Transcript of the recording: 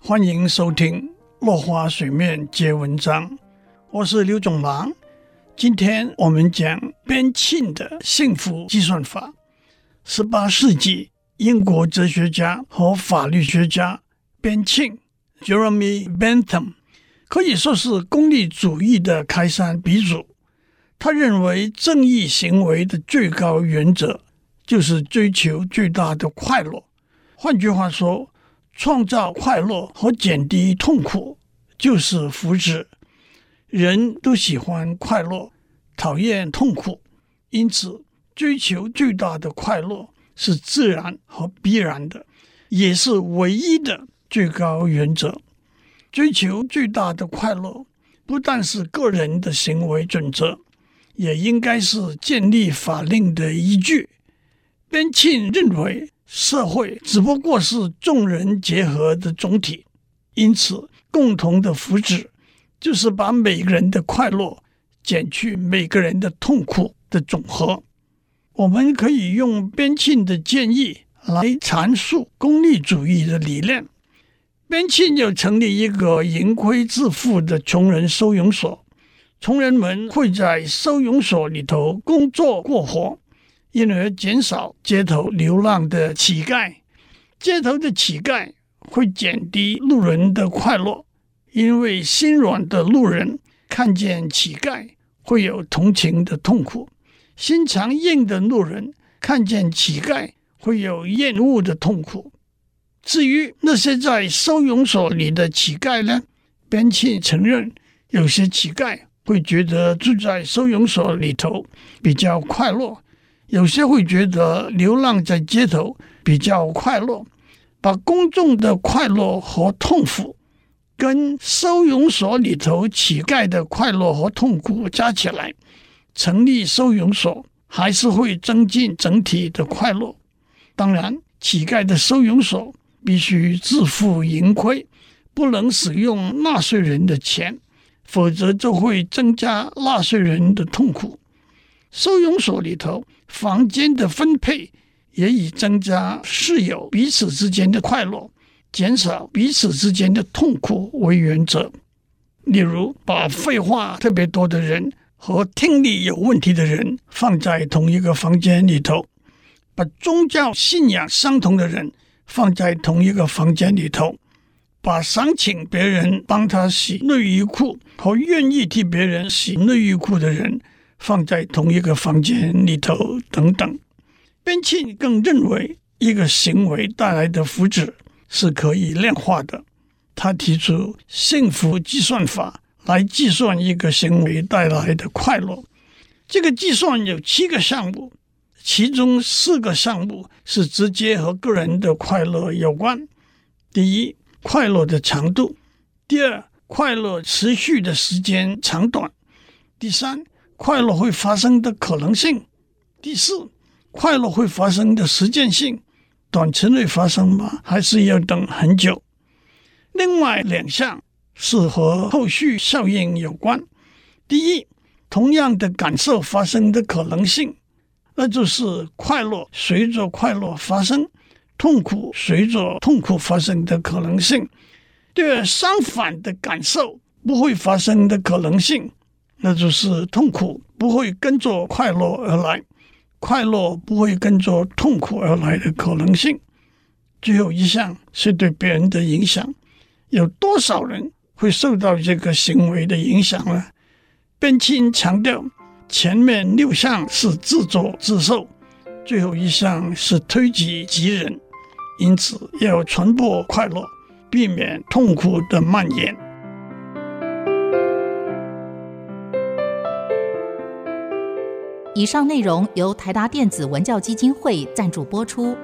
欢迎收听《落花水面皆文章》，我是刘总郎。今天我们讲边沁的幸福计算法。十八世纪，英国哲学家和法律学家边沁 （Jeremy Bentham） 可以说是功利主义的开山鼻祖。他认为，正义行为的最高原则就是追求最大的快乐。换句话说，创造快乐和减低痛苦就是福祉。人都喜欢快乐，讨厌痛苦，因此追求最大的快乐是自然和必然的，也是唯一的最高原则。追求最大的快乐不但是个人的行为准则，也应该是建立法令的依据。边沁认为，社会只不过是众人结合的总体，因此共同的福祉就是把每个人的快乐减去每个人的痛苦的总和。我们可以用边沁的建议来阐述功利主义的理念。边沁要成立一个盈亏自负的穷人收容所，穷人们会在收容所里头工作过活。因而减少街头流浪的乞丐，街头的乞丐会减低路人的快乐，因为心软的路人看见乞丐会有同情的痛苦，心肠硬的路人看见乞丐会有厌恶的痛苦。至于那些在收容所里的乞丐呢？边沁承认，有些乞丐会觉得住在收容所里头比较快乐。有些会觉得流浪在街头比较快乐，把公众的快乐和痛苦跟收容所里头乞丐的快乐和痛苦加起来，成立收容所还是会增进整体的快乐。当然，乞丐的收容所必须自负盈亏，不能使用纳税人的钱，否则就会增加纳税人的痛苦。收容所里头房间的分配也以增加室友彼此之间的快乐，减少彼此之间的痛苦为原则。例如，把废话特别多的人和听力有问题的人放在同一个房间里头，把宗教信仰相同的人放在同一个房间里头，把想请别人帮他洗内衣裤和愿意替别人洗内衣裤的人。放在同一个房间里头，等等。边沁更认为，一个行为带来的福祉是可以量化的。他提出幸福计算法来计算一个行为带来的快乐。这个计算有七个项目，其中四个项目是直接和个人的快乐有关。第一，快乐的长度；第二，快乐持续的时间长短；第三，快乐会发生的可能性。第四，快乐会发生的时间性，短期内发生吗？还是要等很久？另外两项是和后续效应有关。第一，同样的感受发生的可能性，那就是快乐随着快乐发生，痛苦随着痛苦发生的可能性。第二，相反的感受不会发生的可能性。那就是痛苦不会跟着快乐而来，快乐不会跟着痛苦而来的可能性。最后一项是对别人的影响，有多少人会受到这个行为的影响呢？边沁强调，前面六项是自作自受，最后一项是推己及人，因此要传播快乐，避免痛苦的蔓延。以上内容由台达电子文教基金会赞助播出。